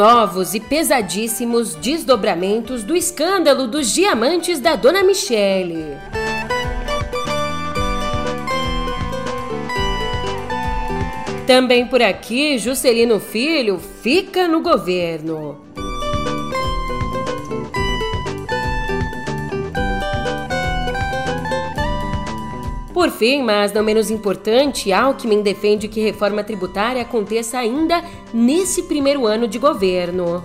novos e pesadíssimos desdobramentos do escândalo dos diamantes da Dona Michele. Também por aqui, Juscelino Filho fica no governo. Por fim, mas não menos importante, Alckmin defende que reforma tributária aconteça ainda nesse primeiro ano de governo.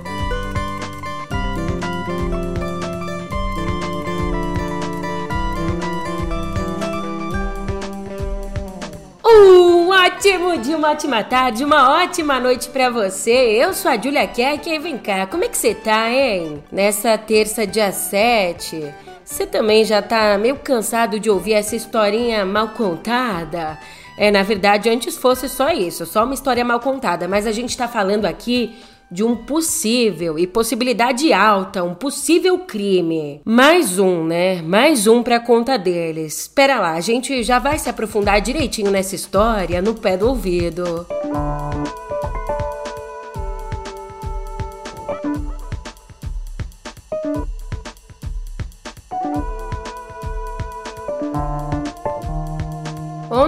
Um ótimo dia, uma ótima tarde, uma ótima noite para você. Eu sou a Julia Kerk e vem cá, como é que você tá, hein? Nessa terça, dia 7, você também já tá meio cansado de ouvir essa historinha mal contada? É, na verdade, antes fosse só isso, só uma história mal contada, mas a gente tá falando aqui de um possível e possibilidade alta, um possível crime. Mais um, né? Mais um pra conta deles. Espera lá, a gente já vai se aprofundar direitinho nessa história no pé do ouvido. Música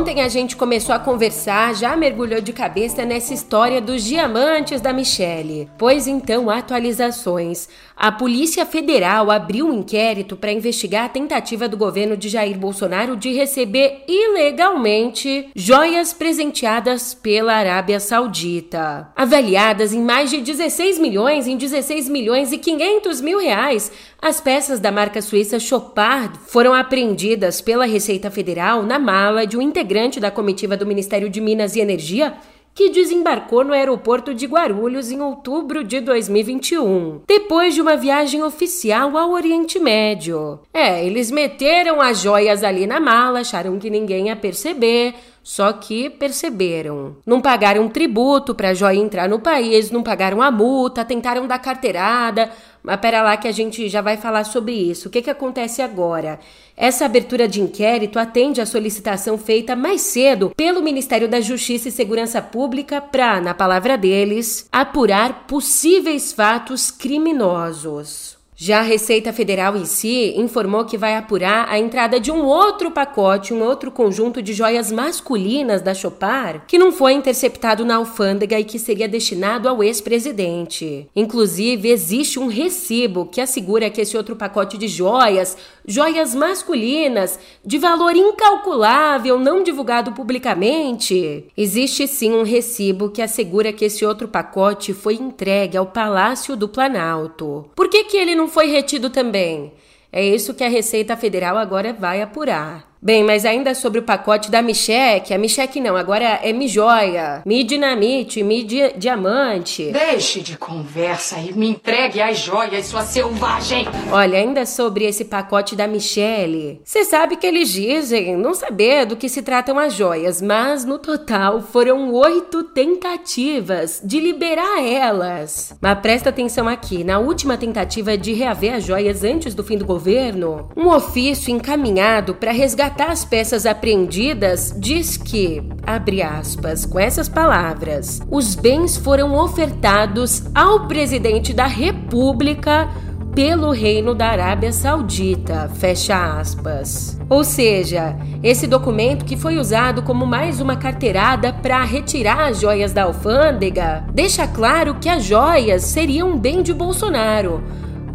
Ontem a gente começou a conversar, já mergulhou de cabeça nessa história dos diamantes da Michelle. Pois então, atualizações. A Polícia Federal abriu um inquérito para investigar a tentativa do governo de Jair Bolsonaro de receber ilegalmente joias presenteadas pela Arábia Saudita. Avaliadas em mais de 16 milhões, em 16 milhões e 500 mil reais, as peças da marca suíça Chopard foram apreendidas pela Receita Federal na mala de um integrante da comitiva do Ministério de Minas e Energia que desembarcou no aeroporto de Guarulhos em outubro de 2021, depois de uma viagem oficial ao Oriente Médio. É, eles meteram as joias ali na mala, acharam que ninguém ia perceber, só que perceberam. Não pagaram tributo para a joia entrar no país, não pagaram a multa, tentaram dar carteirada. Mas pera lá que a gente já vai falar sobre isso. O que, que acontece agora? Essa abertura de inquérito atende à solicitação feita mais cedo pelo Ministério da Justiça e Segurança Pública para, na palavra deles, apurar possíveis fatos criminosos. Já a Receita Federal em si informou que vai apurar a entrada de um outro pacote, um outro conjunto de joias masculinas da Chopar, que não foi interceptado na alfândega e que seria destinado ao ex-presidente. Inclusive, existe um recibo que assegura que esse outro pacote de joias, joias masculinas, de valor incalculável, não divulgado publicamente, existe sim um recibo que assegura que esse outro pacote foi entregue ao Palácio do Planalto. Por que, que ele não foi retido também. É isso que a Receita Federal agora vai apurar. Bem, mas ainda sobre o pacote da Micheque, a Micheque não, agora é Mi Joia, Mi Dinamite, Mi di Diamante. Deixe de conversa e me entregue as joias, sua selvagem! Olha, ainda sobre esse pacote da Michelle, você sabe que eles dizem não saber do que se tratam as joias, mas no total foram oito tentativas de liberar elas. Mas presta atenção aqui, na última tentativa de reaver as joias antes do fim do governo, um ofício encaminhado para resgatar resgatar as peças apreendidas, diz que, abre aspas, com essas palavras, os bens foram ofertados ao presidente da República pelo Reino da Arábia Saudita, fecha aspas. Ou seja, esse documento que foi usado como mais uma carteirada para retirar as joias da alfândega, deixa claro que as joias seriam um bem de Bolsonaro.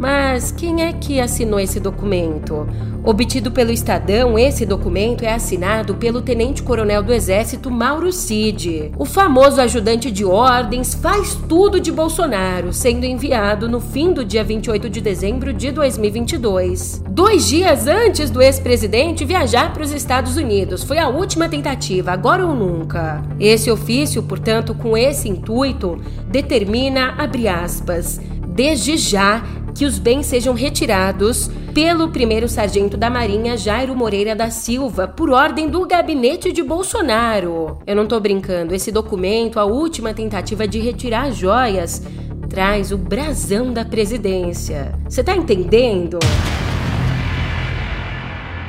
Mas quem é que assinou esse documento? Obtido pelo Estadão, esse documento é assinado pelo tenente-coronel do Exército Mauro Cid. O famoso ajudante de ordens faz tudo de Bolsonaro, sendo enviado no fim do dia 28 de dezembro de 2022. Dois dias antes do ex-presidente viajar para os Estados Unidos. Foi a última tentativa, agora ou nunca. Esse ofício, portanto, com esse intuito, determina, abre aspas, desde já que os bens sejam retirados pelo primeiro sargento da Marinha Jairo Moreira da Silva por ordem do gabinete de Bolsonaro. Eu não tô brincando, esse documento, a última tentativa de retirar as joias, traz o brasão da presidência. Você tá entendendo?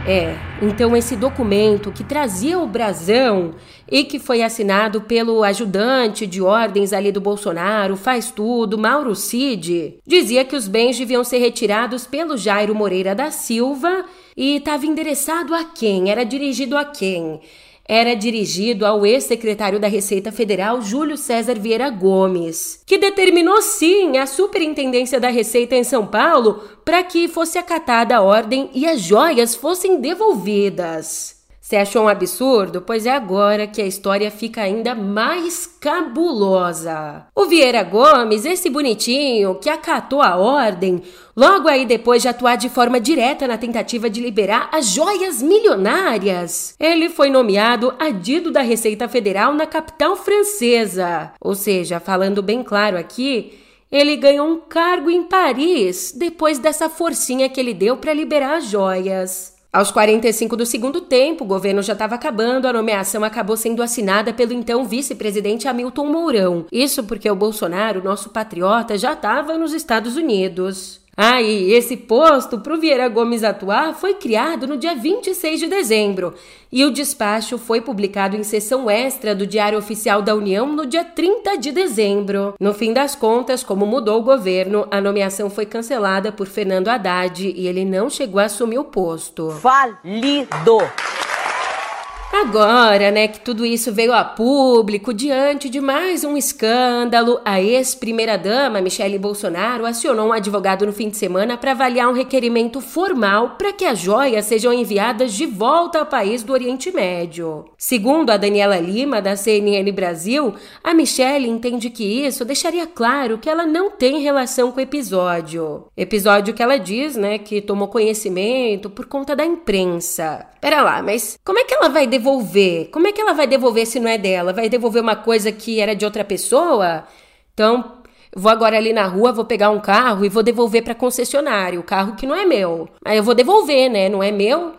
É, então esse documento que trazia o brasão e que foi assinado pelo ajudante de ordens ali do Bolsonaro, faz tudo, Mauro Cid, dizia que os bens deviam ser retirados pelo Jairo Moreira da Silva e estava endereçado a quem? Era dirigido a quem? era dirigido ao ex-secretário da Receita Federal Júlio César Vieira Gomes, que determinou sim a superintendência da Receita em São Paulo para que fosse acatada a ordem e as joias fossem devolvidas. Você achou um absurdo? Pois é agora que a história fica ainda mais cabulosa. O Vieira Gomes, esse bonitinho que acatou a ordem, logo aí depois de atuar de forma direta na tentativa de liberar as joias milionárias, ele foi nomeado adido da Receita Federal na capital francesa. Ou seja, falando bem claro aqui, ele ganhou um cargo em Paris depois dessa forcinha que ele deu para liberar as joias. Aos 45 do segundo tempo, o governo já estava acabando, a nomeação acabou sendo assinada pelo então vice-presidente Hamilton Mourão. Isso porque o Bolsonaro, nosso patriota, já estava nos Estados Unidos. Ah, e esse posto para o Vieira Gomes atuar foi criado no dia 26 de dezembro e o despacho foi publicado em sessão extra do Diário Oficial da União no dia 30 de dezembro. No fim das contas, como mudou o governo, a nomeação foi cancelada por Fernando Haddad e ele não chegou a assumir o posto. Falido! Agora, né, que tudo isso veio a público diante de mais um escândalo, a ex-primeira-dama Michele Bolsonaro acionou um advogado no fim de semana para avaliar um requerimento formal para que as joias sejam enviadas de volta ao país do Oriente Médio. Segundo a Daniela Lima, da CNN Brasil, a Michele entende que isso deixaria claro que ela não tem relação com o episódio. Episódio que ela diz, né, que tomou conhecimento por conta da imprensa. Pera lá, mas como é que ela vai devolver? Como é que ela vai devolver se não é dela? Vai devolver uma coisa que era de outra pessoa? Então, vou agora ali na rua, vou pegar um carro e vou devolver para concessionário, o carro que não é meu. Aí eu vou devolver, né? Não é meu?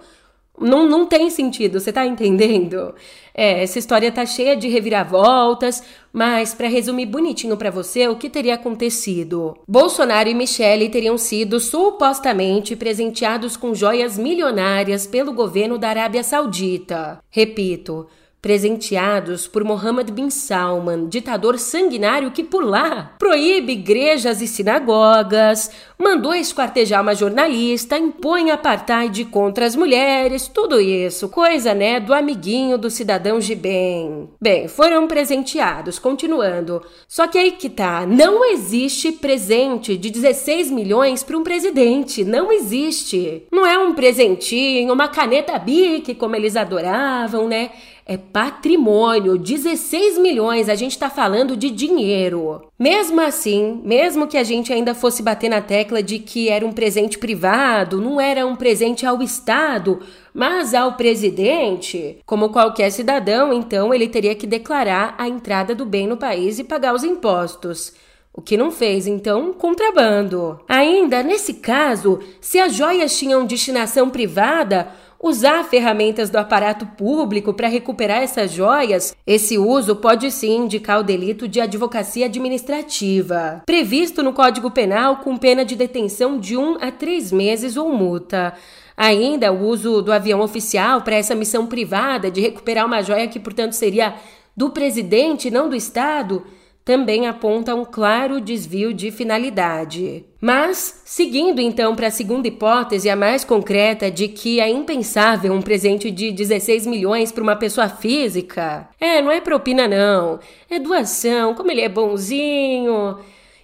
Não, não tem sentido, você tá entendendo? É, essa história tá cheia de reviravoltas, mas para resumir bonitinho para você o que teria acontecido. Bolsonaro e Michele teriam sido supostamente presenteados com joias milionárias pelo governo da Arábia Saudita. Repito, presenteados por Mohammed bin Salman, ditador sanguinário que por lá proíbe igrejas e sinagogas, mandou esquartejar uma jornalista, impõe apartheid contra as mulheres, tudo isso, coisa, né, do amiguinho do cidadão de bem. Bem, foram presenteados, continuando. Só que aí que tá, não existe presente de 16 milhões para um presidente, não existe. Não é um presentinho, uma caneta Bic como eles adoravam, né? É patrimônio, 16 milhões, a gente está falando de dinheiro. Mesmo assim, mesmo que a gente ainda fosse bater na tecla de que era um presente privado, não era um presente ao Estado, mas ao presidente, como qualquer cidadão, então ele teria que declarar a entrada do bem no país e pagar os impostos. O que não fez, então, contrabando. Ainda nesse caso, se as joias tinham destinação privada, usar ferramentas do aparato público para recuperar essas joias, esse uso pode sim indicar o delito de advocacia administrativa, previsto no Código Penal com pena de detenção de um a três meses ou multa. Ainda o uso do avião oficial para essa missão privada de recuperar uma joia que, portanto, seria do presidente, não do Estado também aponta um claro desvio de finalidade. Mas, seguindo então para a segunda hipótese, a mais concreta, de que é impensável um presente de 16 milhões para uma pessoa física, é, não é propina, não, é doação, como ele é bonzinho.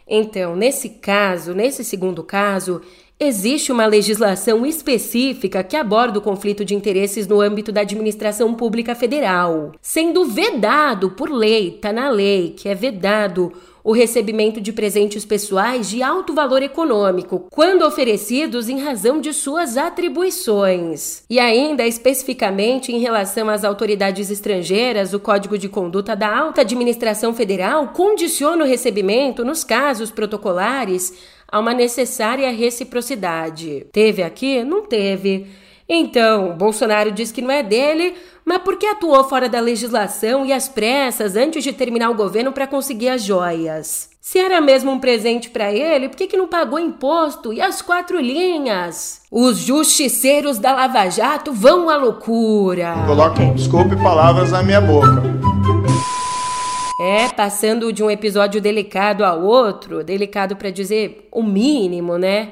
Então, nesse caso, nesse segundo caso, Existe uma legislação específica que aborda o conflito de interesses no âmbito da administração pública federal, sendo vedado por lei, tá na lei que é vedado o recebimento de presentes pessoais de alto valor econômico, quando oferecidos em razão de suas atribuições. E ainda especificamente em relação às autoridades estrangeiras, o Código de Conduta da Alta Administração Federal condiciona o recebimento, nos casos protocolares, a uma necessária reciprocidade. Teve aqui? Não teve. Então, Bolsonaro diz que não é dele, mas porque atuou fora da legislação e às pressas antes de terminar o governo para conseguir as joias. Se era mesmo um presente para ele, por que, que não pagou imposto e as quatro linhas? Os justiceiros da Lava Jato vão à loucura. Coloquem, desculpe palavras na minha boca. É, passando de um episódio delicado a outro, delicado para dizer o mínimo, né?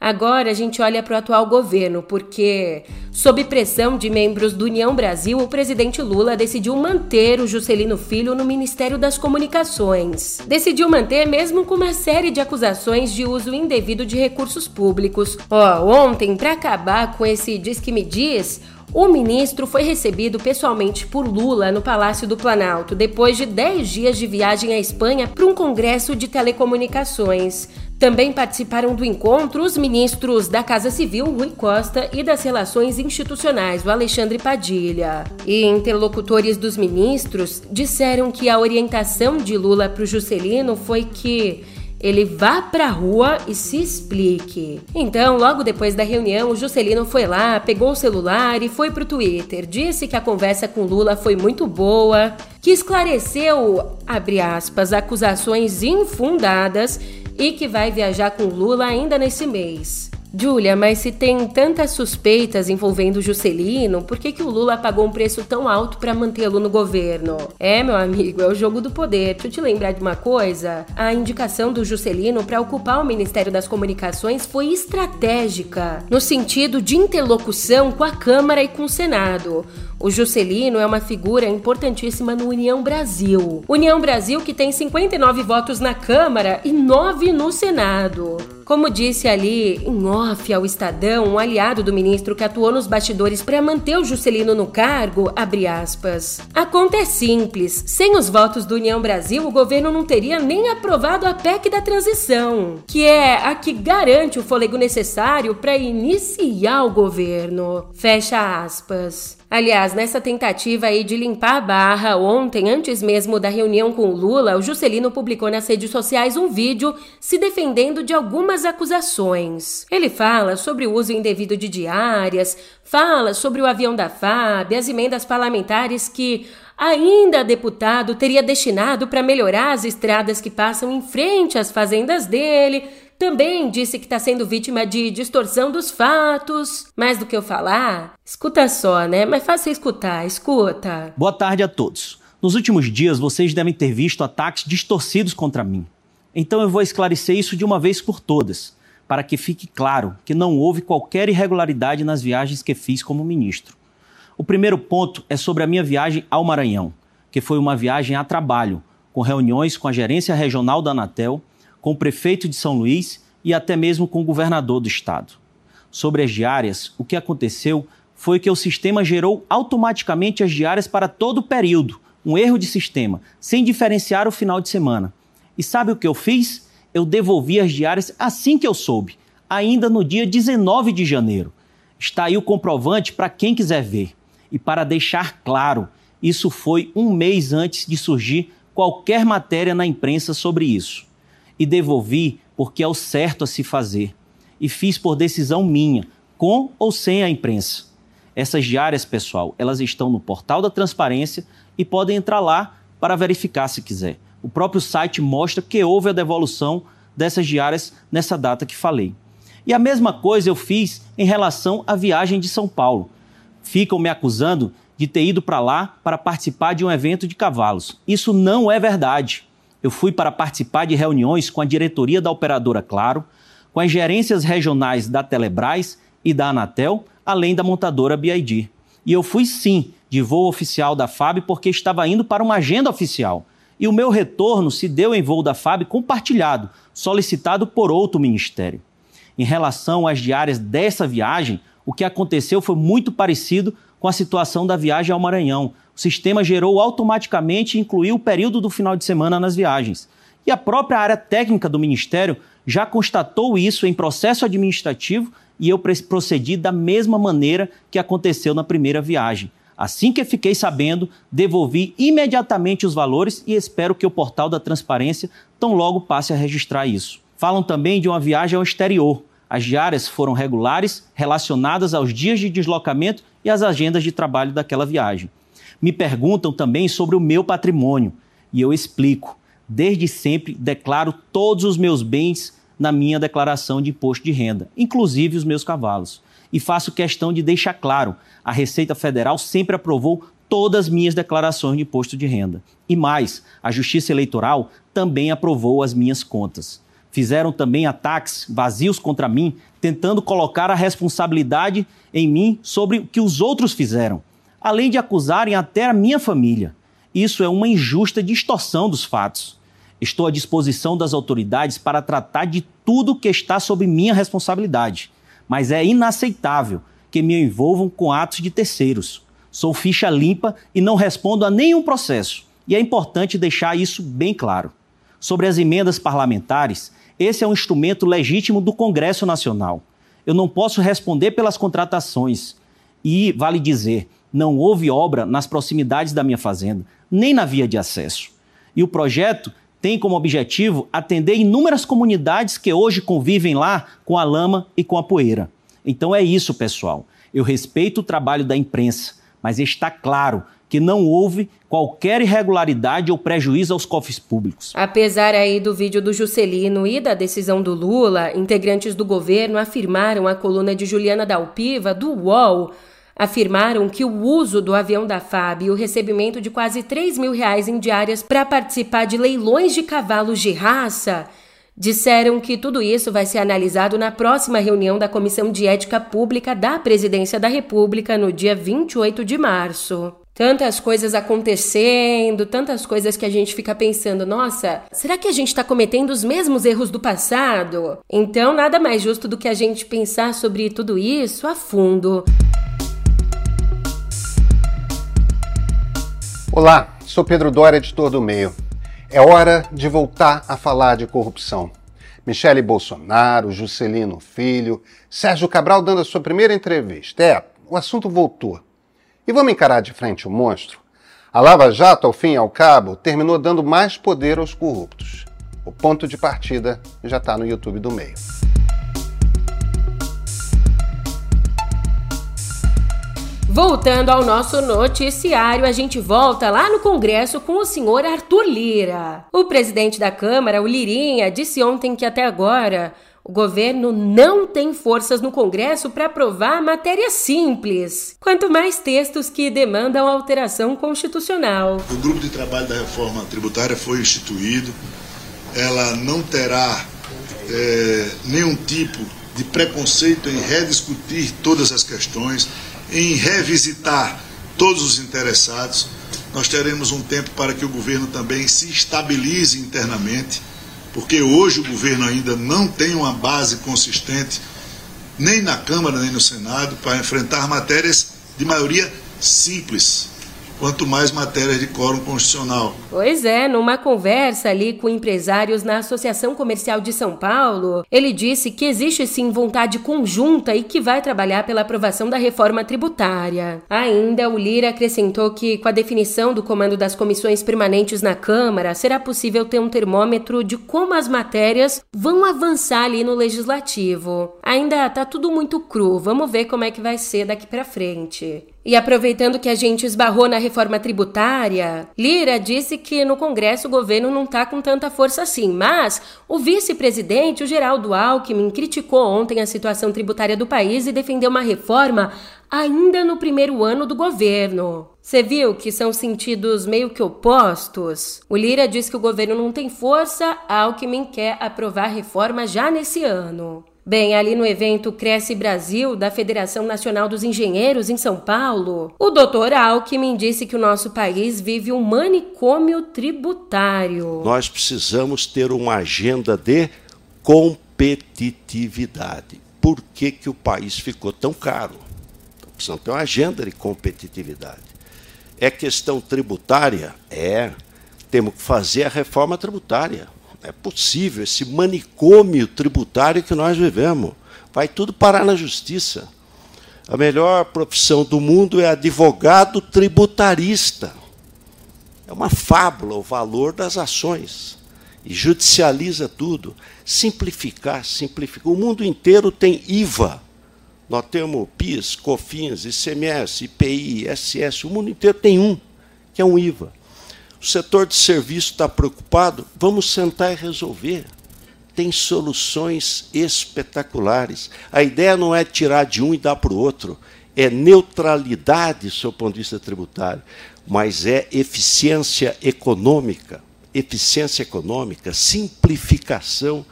Agora a gente olha para o atual governo, porque, sob pressão de membros do União Brasil, o presidente Lula decidiu manter o Juscelino Filho no Ministério das Comunicações. Decidiu manter mesmo com uma série de acusações de uso indevido de recursos públicos. Ó, oh, ontem, para acabar com esse diz que me diz, o ministro foi recebido pessoalmente por Lula no Palácio do Planalto, depois de 10 dias de viagem à Espanha para um congresso de telecomunicações. Também participaram do encontro os ministros da Casa Civil, Rui Costa, e das Relações Institucionais, o Alexandre Padilha. E interlocutores dos ministros disseram que a orientação de Lula para o Juscelino foi que ele vá pra rua e se explique. Então, logo depois da reunião, o Juscelino foi lá, pegou o celular e foi pro Twitter. Disse que a conversa com Lula foi muito boa, que esclareceu, abre aspas, acusações infundadas e que vai viajar com Lula ainda nesse mês. Julia, mas se tem tantas suspeitas envolvendo Juscelino, por que, que o Lula pagou um preço tão alto para mantê-lo no governo? É, meu amigo, é o jogo do poder. Deixa eu te lembrar de uma coisa: a indicação do Juscelino para ocupar o Ministério das Comunicações foi estratégica, no sentido de interlocução com a Câmara e com o Senado. O Juscelino é uma figura importantíssima no União Brasil. União Brasil que tem 59 votos na Câmara e 9 no Senado. Como disse ali em off ao Estadão, um aliado do ministro que atuou nos bastidores para manter o Juscelino no cargo, abre aspas. A conta é simples. Sem os votos do União Brasil, o governo não teria nem aprovado a PEC da transição, que é a que garante o fôlego necessário para iniciar o governo. Fecha aspas. Aliás, nessa tentativa aí de limpar a barra, ontem, antes mesmo da reunião com Lula, o Juscelino publicou nas redes sociais um vídeo se defendendo de algumas acusações. Ele fala sobre o uso indevido de diárias, fala sobre o avião da FAB, as emendas parlamentares que ainda deputado teria destinado para melhorar as estradas que passam em frente às fazendas dele também disse que está sendo vítima de distorção dos fatos. Mais do que eu falar, escuta só, né? Mas faça escutar, escuta. Boa tarde a todos. Nos últimos dias, vocês devem ter visto ataques distorcidos contra mim. Então eu vou esclarecer isso de uma vez por todas, para que fique claro que não houve qualquer irregularidade nas viagens que fiz como ministro. O primeiro ponto é sobre a minha viagem ao Maranhão, que foi uma viagem a trabalho, com reuniões com a gerência regional da Anatel com o prefeito de São Luís e até mesmo com o governador do estado. Sobre as diárias, o que aconteceu foi que o sistema gerou automaticamente as diárias para todo o período, um erro de sistema, sem diferenciar o final de semana. E sabe o que eu fiz? Eu devolvi as diárias assim que eu soube, ainda no dia 19 de janeiro. Está aí o comprovante para quem quiser ver. E para deixar claro, isso foi um mês antes de surgir qualquer matéria na imprensa sobre isso e devolvi porque é o certo a se fazer. E fiz por decisão minha, com ou sem a imprensa. Essas diárias, pessoal, elas estão no portal da transparência e podem entrar lá para verificar se quiser. O próprio site mostra que houve a devolução dessas diárias nessa data que falei. E a mesma coisa eu fiz em relação à viagem de São Paulo. Ficam me acusando de ter ido para lá para participar de um evento de cavalos. Isso não é verdade eu fui para participar de reuniões com a diretoria da operadora Claro, com as gerências regionais da Telebrás e da Anatel, além da montadora BID. E eu fui sim de voo oficial da FAB porque estava indo para uma agenda oficial. E o meu retorno se deu em voo da FAB compartilhado, solicitado por outro ministério. Em relação às diárias dessa viagem, o que aconteceu foi muito parecido com a situação da viagem ao Maranhão, o sistema gerou automaticamente e incluiu o período do final de semana nas viagens. E a própria área técnica do Ministério já constatou isso em processo administrativo e eu procedi da mesma maneira que aconteceu na primeira viagem. Assim que fiquei sabendo, devolvi imediatamente os valores e espero que o portal da transparência tão logo passe a registrar isso. Falam também de uma viagem ao exterior. As diárias foram regulares, relacionadas aos dias de deslocamento e às agendas de trabalho daquela viagem. Me perguntam também sobre o meu patrimônio e eu explico. Desde sempre declaro todos os meus bens na minha declaração de imposto de renda, inclusive os meus cavalos. E faço questão de deixar claro: a Receita Federal sempre aprovou todas as minhas declarações de imposto de renda. E mais, a Justiça Eleitoral também aprovou as minhas contas. Fizeram também ataques vazios contra mim, tentando colocar a responsabilidade em mim sobre o que os outros fizeram, além de acusarem até a minha família. Isso é uma injusta distorção dos fatos. Estou à disposição das autoridades para tratar de tudo que está sob minha responsabilidade, mas é inaceitável que me envolvam com atos de terceiros. Sou ficha limpa e não respondo a nenhum processo, e é importante deixar isso bem claro. Sobre as emendas parlamentares, esse é um instrumento legítimo do Congresso Nacional. Eu não posso responder pelas contratações. E, vale dizer, não houve obra nas proximidades da minha fazenda, nem na via de acesso. E o projeto tem como objetivo atender inúmeras comunidades que hoje convivem lá com a lama e com a poeira. Então é isso, pessoal. Eu respeito o trabalho da imprensa, mas está claro que não houve qualquer irregularidade ou prejuízo aos cofres públicos. Apesar aí do vídeo do Juscelino e da decisão do Lula, integrantes do governo afirmaram à coluna de Juliana Dalpiva, do UOL, afirmaram que o uso do avião da FAB e o recebimento de quase 3 mil reais em diárias para participar de leilões de cavalos de raça disseram que tudo isso vai ser analisado na próxima reunião da Comissão de Ética Pública da Presidência da República no dia 28 de março. Tantas coisas acontecendo, tantas coisas que a gente fica pensando, nossa, será que a gente está cometendo os mesmos erros do passado? Então, nada mais justo do que a gente pensar sobre tudo isso a fundo. Olá, sou Pedro Dória, editor do Meio. É hora de voltar a falar de corrupção. Michele Bolsonaro, Juscelino Filho, Sérgio Cabral dando a sua primeira entrevista. É, o assunto voltou. E vamos encarar de frente o monstro? A Lava Jato, ao fim e ao cabo, terminou dando mais poder aos corruptos. O ponto de partida já está no YouTube do meio. Voltando ao nosso noticiário, a gente volta lá no Congresso com o senhor Arthur Lira. O presidente da Câmara, o Lirinha, disse ontem que até agora o governo não tem forças no Congresso para aprovar matéria simples, quanto mais textos que demandam alteração constitucional. O grupo de trabalho da reforma tributária foi instituído, ela não terá é, nenhum tipo de preconceito em rediscutir todas as questões, em revisitar todos os interessados. Nós teremos um tempo para que o governo também se estabilize internamente porque hoje o governo ainda não tem uma base consistente, nem na Câmara nem no Senado, para enfrentar matérias de maioria simples quanto mais matérias de quórum constitucional. Pois é, numa conversa ali com empresários na Associação Comercial de São Paulo, ele disse que existe sim vontade conjunta e que vai trabalhar pela aprovação da reforma tributária. Ainda, o Lira acrescentou que, com a definição do comando das comissões permanentes na Câmara, será possível ter um termômetro de como as matérias vão avançar ali no legislativo. Ainda tá tudo muito cru, vamos ver como é que vai ser daqui para frente. E aproveitando que a gente esbarrou na reforma tributária, Lira disse que no Congresso o governo não está com tanta força assim, mas o vice-presidente, o Geraldo Alckmin, criticou ontem a situação tributária do país e defendeu uma reforma ainda no primeiro ano do governo. Você viu que são sentidos meio que opostos? O Lira diz que o governo não tem força, Alckmin quer aprovar reforma já nesse ano. Bem, ali no evento Cresce Brasil, da Federação Nacional dos Engenheiros em São Paulo, o doutor Alckmin disse que o nosso país vive um manicômio tributário. Nós precisamos ter uma agenda de competitividade. Por que, que o país ficou tão caro? Precisamos ter uma agenda de competitividade. É questão tributária? É. Temos que fazer a reforma tributária é possível esse manicômio tributário que nós vivemos. Vai tudo parar na justiça. A melhor profissão do mundo é advogado tributarista. É uma fábula o valor das ações. e judicializa tudo. Simplificar, simplificar. O mundo inteiro tem IVA. Nós temos PIS, COFINS, ICMS, IPI, ISS. O mundo inteiro tem um, que é um IVA. O setor de serviço está preocupado? Vamos sentar e resolver. Tem soluções espetaculares. A ideia não é tirar de um e dar para o outro, é neutralidade, do seu ponto de vista tributário, mas é eficiência econômica eficiência econômica, simplificação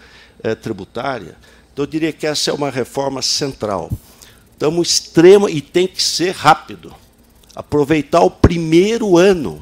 eh, tributária. Então, eu diria que essa é uma reforma central. Estamos extrema e tem que ser rápido. Aproveitar o primeiro ano.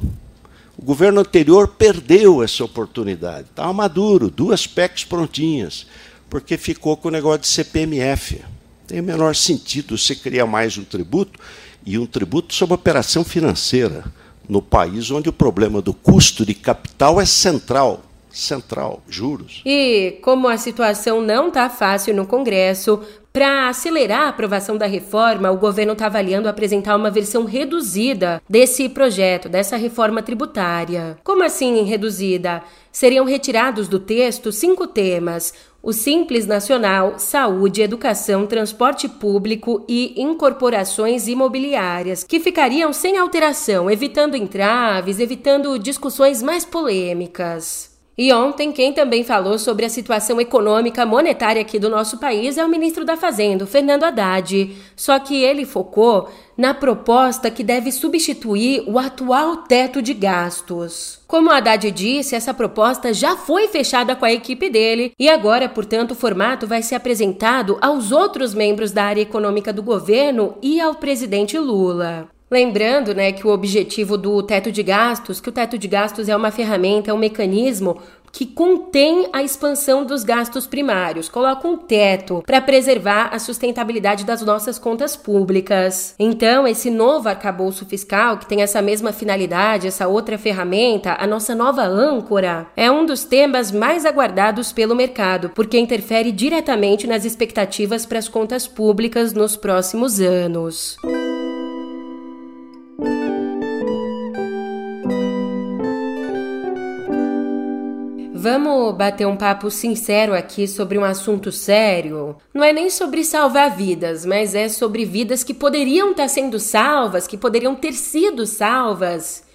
O governo anterior perdeu essa oportunidade. Estava maduro, duas PECs prontinhas, porque ficou com o negócio de CPMF. Tem o menor sentido você criar mais um tributo e um tributo sobre operação financeira no país onde o problema do custo de capital é central. Central, juros. E como a situação não está fácil no Congresso, para acelerar a aprovação da reforma, o governo está avaliando apresentar uma versão reduzida desse projeto, dessa reforma tributária. Como assim reduzida? Seriam retirados do texto cinco temas: o Simples Nacional, Saúde, Educação, Transporte Público e Incorporações Imobiliárias, que ficariam sem alteração, evitando entraves, evitando discussões mais polêmicas. E ontem, quem também falou sobre a situação econômica monetária aqui do nosso país é o ministro da Fazenda, Fernando Haddad. Só que ele focou na proposta que deve substituir o atual teto de gastos. Como Haddad disse, essa proposta já foi fechada com a equipe dele e agora, portanto, o formato vai ser apresentado aos outros membros da área econômica do governo e ao presidente Lula. Lembrando, né, que o objetivo do teto de gastos, que o teto de gastos é uma ferramenta, é um mecanismo que contém a expansão dos gastos primários, coloca um teto para preservar a sustentabilidade das nossas contas públicas. Então, esse novo arcabouço fiscal, que tem essa mesma finalidade, essa outra ferramenta, a nossa nova âncora, é um dos temas mais aguardados pelo mercado, porque interfere diretamente nas expectativas para as contas públicas nos próximos anos. Vamos bater um papo sincero aqui sobre um assunto sério? Não é nem sobre salvar vidas, mas é sobre vidas que poderiam estar sendo salvas, que poderiam ter sido salvas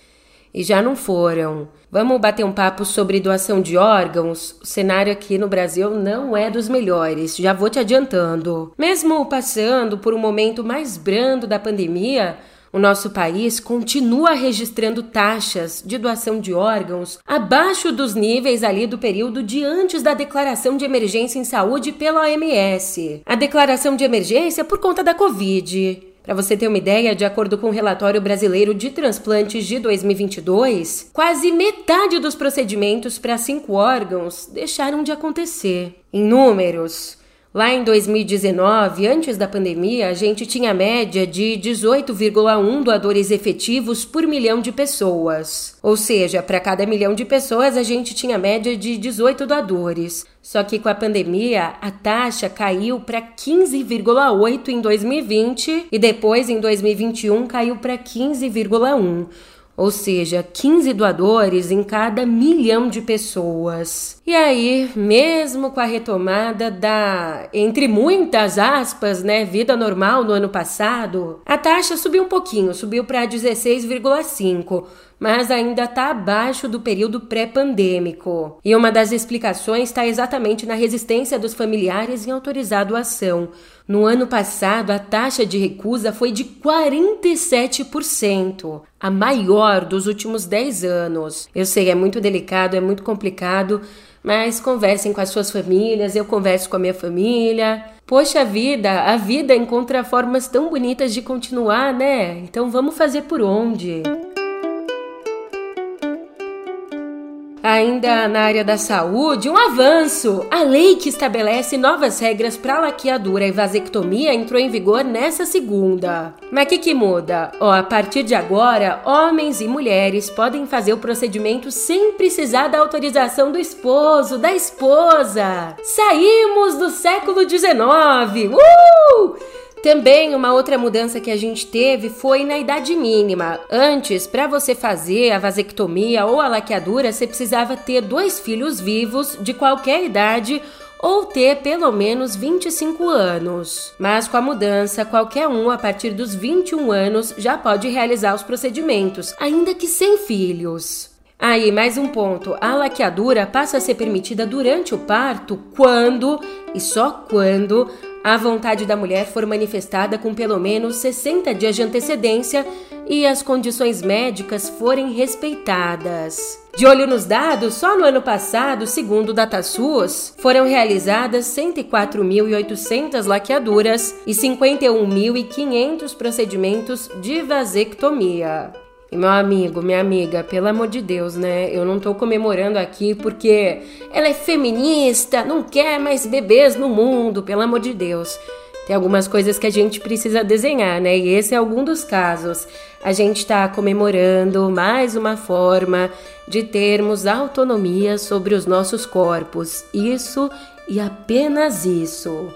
e já não foram. Vamos bater um papo sobre doação de órgãos? O cenário aqui no Brasil não é dos melhores, já vou te adiantando. Mesmo passando por um momento mais brando da pandemia, o nosso país continua registrando taxas de doação de órgãos abaixo dos níveis ali do período de antes da declaração de emergência em saúde pela OMS. A declaração de emergência por conta da Covid. Para você ter uma ideia, de acordo com o relatório brasileiro de transplantes de 2022, quase metade dos procedimentos para cinco órgãos deixaram de acontecer. Em números, Lá em 2019, antes da pandemia, a gente tinha média de 18,1 doadores efetivos por milhão de pessoas. Ou seja, para cada milhão de pessoas, a gente tinha média de 18 doadores. Só que com a pandemia, a taxa caiu para 15,8 em 2020 e depois em 2021 caiu para 15,1 ou seja, 15 doadores em cada milhão de pessoas. E aí, mesmo com a retomada da, entre muitas aspas, né, vida normal no ano passado, a taxa subiu um pouquinho, subiu para 16,5 mas ainda está abaixo do período pré-pandêmico. E uma das explicações está exatamente na resistência dos familiares em autorizar a doação. No ano passado, a taxa de recusa foi de 47%, a maior dos últimos 10 anos. Eu sei, é muito delicado, é muito complicado, mas conversem com as suas famílias, eu converso com a minha família. Poxa vida, a vida encontra formas tão bonitas de continuar, né? Então vamos fazer por onde? Ainda na área da saúde, um avanço! A lei que estabelece novas regras para laqueadura e vasectomia entrou em vigor nessa segunda. Mas o que, que muda? Ó, a partir de agora, homens e mulheres podem fazer o procedimento sem precisar da autorização do esposo, da esposa. Saímos do século XIX! Uh! Também uma outra mudança que a gente teve foi na idade mínima. Antes, para você fazer a vasectomia ou a laqueadura, você precisava ter dois filhos vivos de qualquer idade ou ter pelo menos 25 anos. Mas com a mudança, qualquer um a partir dos 21 anos já pode realizar os procedimentos, ainda que sem filhos. Aí, mais um ponto: a laqueadura passa a ser permitida durante o parto quando e só quando a vontade da mulher for manifestada com pelo menos 60 dias de antecedência e as condições médicas forem respeitadas. De olho nos dados, só no ano passado, segundo o DataSUS, foram realizadas 104.800 laqueaduras e 51.500 procedimentos de vasectomia. E meu amigo, minha amiga, pelo amor de Deus, né? Eu não tô comemorando aqui porque ela é feminista, não quer mais bebês no mundo, pelo amor de Deus. Tem algumas coisas que a gente precisa desenhar, né? E esse é algum dos casos. A gente está comemorando mais uma forma de termos autonomia sobre os nossos corpos. Isso e apenas isso.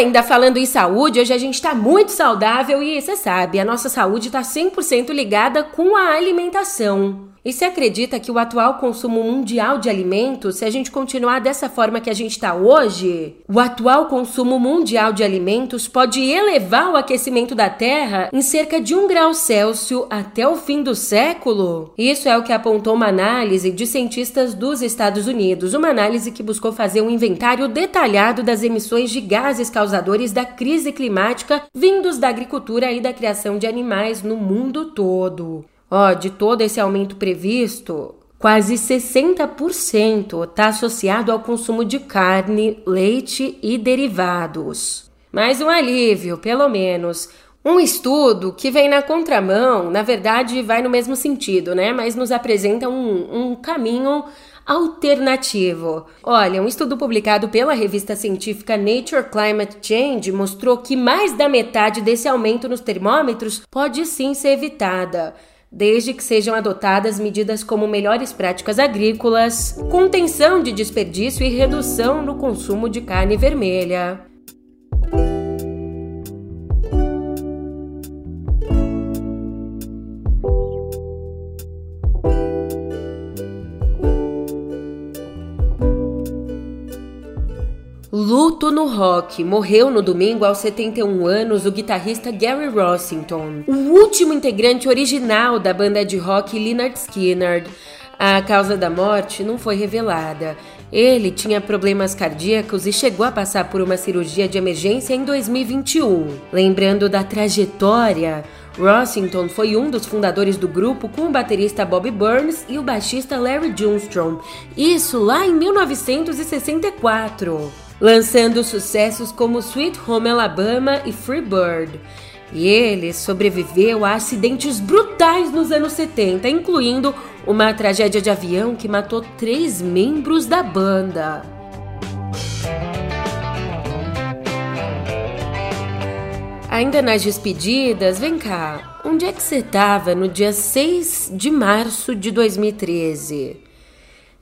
Ainda falando em saúde, hoje a gente está muito saudável e você sabe, a nossa saúde está 100% ligada com a alimentação. E se acredita que o atual consumo mundial de alimentos, se a gente continuar dessa forma que a gente está hoje, o atual consumo mundial de alimentos pode elevar o aquecimento da Terra em cerca de um grau Celsius até o fim do século? Isso é o que apontou uma análise de cientistas dos Estados Unidos, uma análise que buscou fazer um inventário detalhado das emissões de gases causadores da crise climática vindos da agricultura e da criação de animais no mundo todo. Ó, de todo esse aumento previsto, quase 60% está associado ao consumo de carne, leite e derivados. Mais um alívio, pelo menos. Um estudo que vem na contramão, na verdade vai no mesmo sentido, né? Mas nos apresenta um, um caminho alternativo. Olha, um estudo publicado pela revista científica Nature Climate Change mostrou que mais da metade desse aumento nos termômetros pode sim ser evitada desde que sejam adotadas medidas como melhores práticas agrícolas, contenção de desperdício e redução no consumo de carne vermelha. No rock. Morreu no domingo aos 71 anos o guitarrista Gary Rossington, o último integrante original da banda de rock Lynyrd Skynyrd. A causa da morte não foi revelada. Ele tinha problemas cardíacos e chegou a passar por uma cirurgia de emergência em 2021. Lembrando da trajetória, Rossington foi um dos fundadores do grupo com o baterista Bob Burns e o baixista Larry Johnstone. Isso lá em 1964 lançando sucessos como Sweet Home Alabama e Free Bird. E ele sobreviveu a acidentes brutais nos anos 70, incluindo uma tragédia de avião que matou três membros da banda. Ainda nas despedidas, vem cá, onde é que você estava no dia 6 de março de 2013?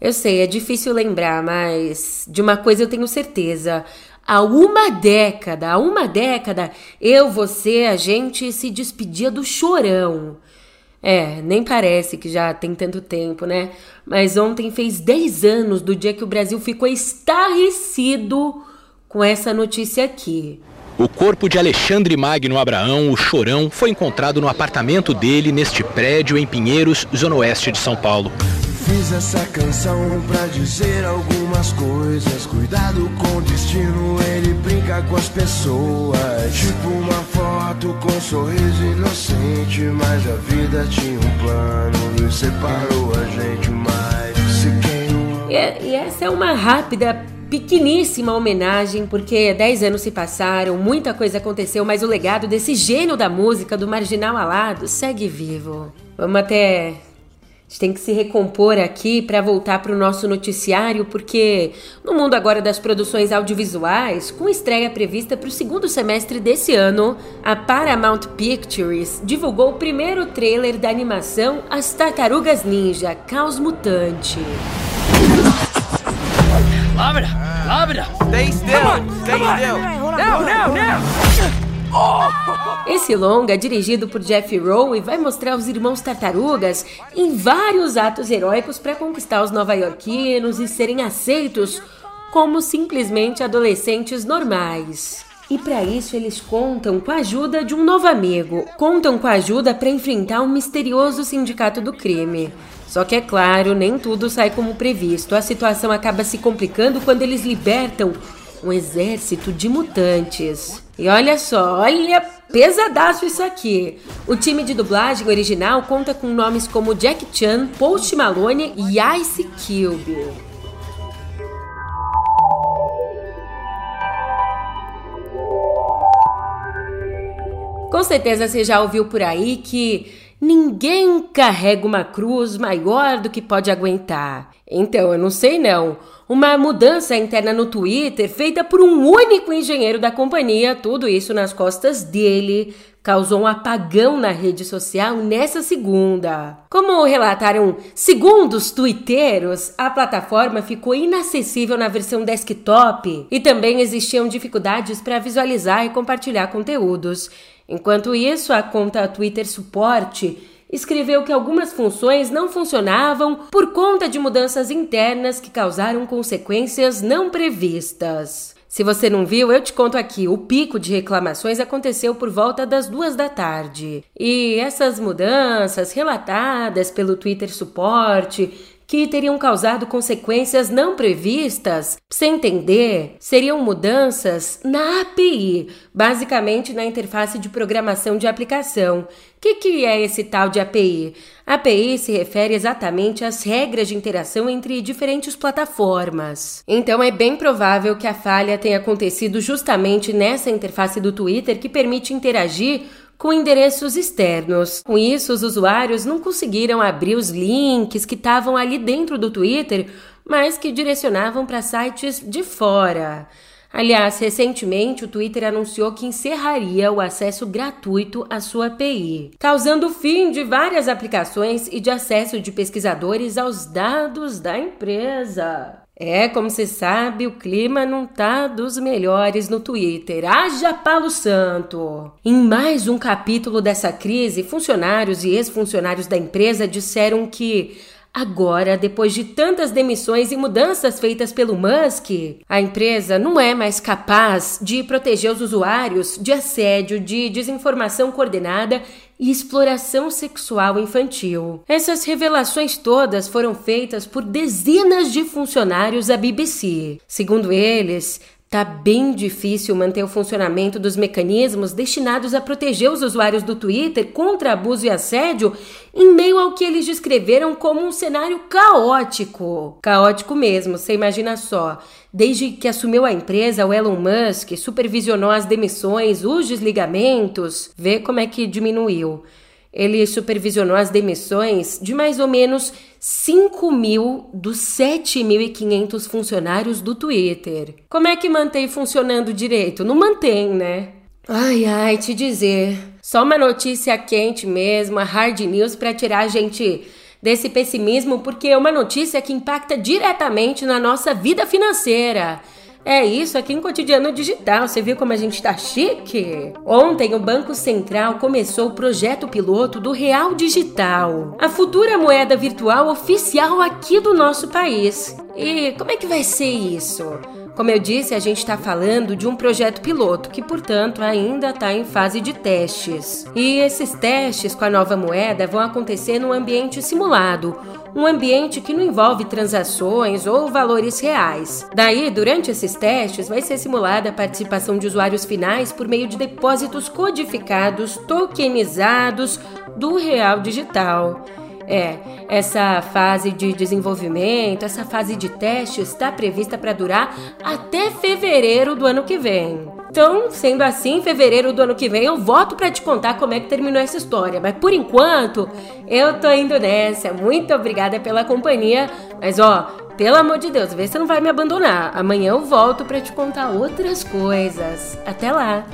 Eu sei, é difícil lembrar, mas de uma coisa eu tenho certeza. Há uma década, há uma década, eu, você, a gente se despedia do chorão. É, nem parece que já tem tanto tempo, né? Mas ontem fez 10 anos do dia que o Brasil ficou estarrecido com essa notícia aqui. O corpo de Alexandre Magno Abraão, o Chorão, foi encontrado no apartamento dele neste prédio em Pinheiros, zona oeste de São Paulo. Fiz essa canção pra dizer algumas coisas. Cuidado com o destino, ele brinca com as pessoas. Tipo uma foto com um sorriso inocente. Mas a vida tinha um plano e separou a gente mais. Se quem... e, e essa é uma rápida pequeníssima homenagem, porque 10 anos se passaram, muita coisa aconteceu, mas o legado desse gênio da música, do marginal alado, segue vivo. Vamos até a gente tem que se recompor aqui para voltar para o nosso noticiário, porque no mundo agora das produções audiovisuais, com estreia prevista para o segundo semestre desse ano, a Paramount Pictures divulgou o primeiro trailer da animação As Tartarugas Ninja Caos Mutante. Lâmina! Abra! Stay still! Stay still! Não, não, não! Esse longa, dirigido por Jeff Rowe, vai mostrar os irmãos tartarugas em vários atos heróicos para conquistar os nova-iorquinos e serem aceitos como simplesmente adolescentes normais. E para isso eles contam com a ajuda de um novo amigo. Contam com a ajuda para enfrentar um misterioso sindicato do crime. Só que é claro, nem tudo sai como previsto. A situação acaba se complicando quando eles libertam um exército de mutantes. E olha só, olha pesadaço isso aqui. O time de dublagem original conta com nomes como Jack Chan, Post Malone e Ice Cube. Com certeza você já ouviu por aí que ninguém carrega uma cruz maior do que pode aguentar. Então, eu não sei não. Uma mudança interna no Twitter feita por um único engenheiro da companhia, tudo isso nas costas dele, causou um apagão na rede social nessa segunda. Como relataram segundos twitteiros, a plataforma ficou inacessível na versão desktop e também existiam dificuldades para visualizar e compartilhar conteúdos. Enquanto isso, a conta Twitter Suporte escreveu que algumas funções não funcionavam por conta de mudanças internas que causaram consequências não previstas. Se você não viu, eu te conto aqui. O pico de reclamações aconteceu por volta das duas da tarde. E essas mudanças relatadas pelo Twitter Suporte que teriam causado consequências não previstas, sem entender, seriam mudanças na API, basicamente na interface de programação de aplicação. O que, que é esse tal de API? API se refere exatamente às regras de interação entre diferentes plataformas. Então é bem provável que a falha tenha acontecido justamente nessa interface do Twitter que permite interagir com endereços externos. Com isso, os usuários não conseguiram abrir os links que estavam ali dentro do Twitter, mas que direcionavam para sites de fora. Aliás, recentemente o Twitter anunciou que encerraria o acesso gratuito à sua API, causando o fim de várias aplicações e de acesso de pesquisadores aos dados da empresa. É, como você sabe, o clima não tá dos melhores no Twitter. Haja palo santo! Em mais um capítulo dessa crise, funcionários e ex-funcionários da empresa disseram que Agora, depois de tantas demissões e mudanças feitas pelo Musk, a empresa não é mais capaz de proteger os usuários de assédio, de desinformação coordenada e exploração sexual infantil. Essas revelações todas foram feitas por dezenas de funcionários da BBC. Segundo eles, Tá bem difícil manter o funcionamento dos mecanismos destinados a proteger os usuários do Twitter contra abuso e assédio em meio ao que eles descreveram como um cenário caótico. Caótico mesmo, você imagina só. Desde que assumiu a empresa, o Elon Musk supervisionou as demissões, os desligamentos, vê como é que diminuiu. Ele supervisionou as demissões de mais ou menos 5 mil dos 7.500 funcionários do Twitter. Como é que mantém funcionando direito? Não mantém, né? Ai, ai, te dizer. Só uma notícia quente mesmo, a hard news para tirar a gente desse pessimismo, porque é uma notícia que impacta diretamente na nossa vida financeira. É isso aqui em Cotidiano Digital. Você viu como a gente tá chique? Ontem o Banco Central começou o projeto piloto do Real Digital, a futura moeda virtual oficial aqui do nosso país. E como é que vai ser isso? Como eu disse, a gente está falando de um projeto piloto que, portanto, ainda está em fase de testes. E esses testes com a nova moeda vão acontecer num ambiente simulado, um ambiente que não envolve transações ou valores reais. Daí, durante esses testes, vai ser simulada a participação de usuários finais por meio de depósitos codificados, tokenizados do real digital. É, essa fase de desenvolvimento, essa fase de teste está prevista para durar até fevereiro do ano que vem. Então, sendo assim, fevereiro do ano que vem eu volto para te contar como é que terminou essa história. Mas por enquanto, eu tô indo nessa. Muito obrigada pela companhia. Mas ó, pelo amor de Deus, vê se você não vai me abandonar. Amanhã eu volto para te contar outras coisas. Até lá.